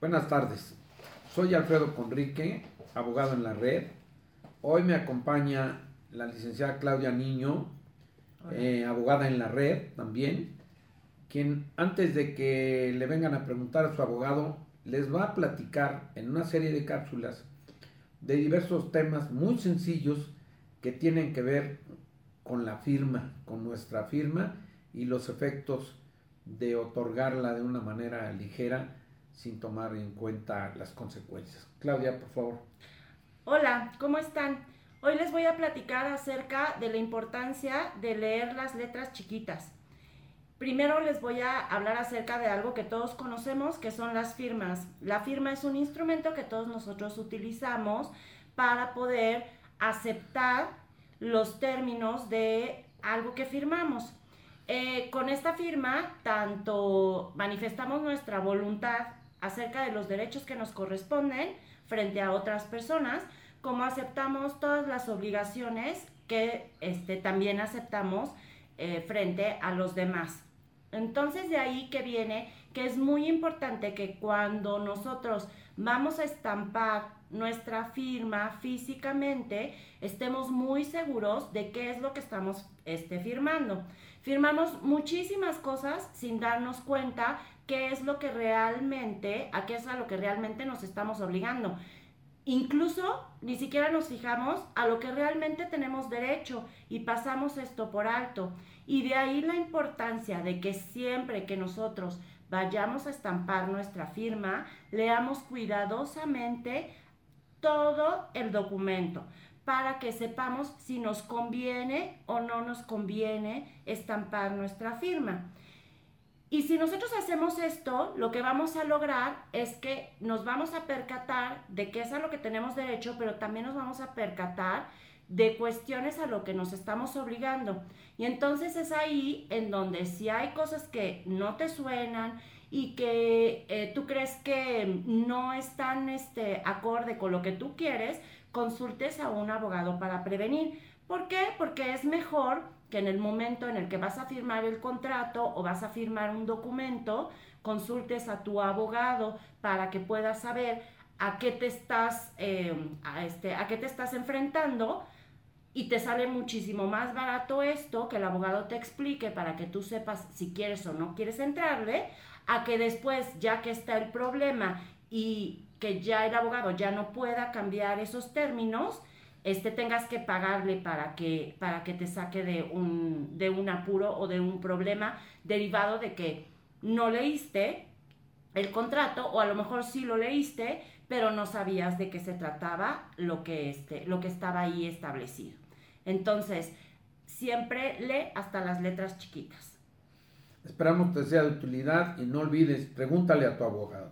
Buenas tardes, soy Alfredo Conrique, abogado en la red. Hoy me acompaña la licenciada Claudia Niño, eh, abogada en la red también, quien antes de que le vengan a preguntar a su abogado, les va a platicar en una serie de cápsulas de diversos temas muy sencillos que tienen que ver con la firma, con nuestra firma y los efectos de otorgarla de una manera ligera sin tomar en cuenta las consecuencias. Claudia, por favor. Hola, ¿cómo están? Hoy les voy a platicar acerca de la importancia de leer las letras chiquitas. Primero les voy a hablar acerca de algo que todos conocemos, que son las firmas. La firma es un instrumento que todos nosotros utilizamos para poder aceptar los términos de algo que firmamos. Eh, con esta firma, tanto manifestamos nuestra voluntad acerca de los derechos que nos corresponden frente a otras personas, como aceptamos todas las obligaciones que este, también aceptamos eh, frente a los demás. Entonces de ahí que viene que es muy importante que cuando nosotros vamos a estampar nuestra firma físicamente, estemos muy seguros de qué es lo que estamos este, firmando. Firmamos muchísimas cosas sin darnos cuenta qué es lo que realmente, a qué es a lo que realmente nos estamos obligando. Incluso ni siquiera nos fijamos a lo que realmente tenemos derecho y pasamos esto por alto. Y de ahí la importancia de que siempre que nosotros vayamos a estampar nuestra firma, leamos cuidadosamente todo el documento para que sepamos si nos conviene o no nos conviene estampar nuestra firma. Y si nosotros hacemos esto, lo que vamos a lograr es que nos vamos a percatar de que es a lo que tenemos derecho, pero también nos vamos a percatar de cuestiones a lo que nos estamos obligando. Y entonces es ahí en donde si hay cosas que no te suenan y que eh, tú crees que no están este, acorde con lo que tú quieres, consultes a un abogado para prevenir. ¿Por qué? Porque es mejor que en el momento en el que vas a firmar el contrato o vas a firmar un documento, consultes a tu abogado para que puedas saber a qué te estás, eh, a este, a qué te estás enfrentando y te sale muchísimo más barato esto que el abogado te explique para que tú sepas si quieres o no quieres entrarle, a que después, ya que está el problema y que ya el abogado ya no pueda cambiar esos términos, este, tengas que pagarle para que, para que te saque de un, de un apuro o de un problema derivado de que no leíste el contrato o a lo mejor sí lo leíste, pero no sabías de qué se trataba lo que, este, lo que estaba ahí establecido. Entonces, siempre lee hasta las letras chiquitas. Esperamos que sea de utilidad y no olvides, pregúntale a tu abogado.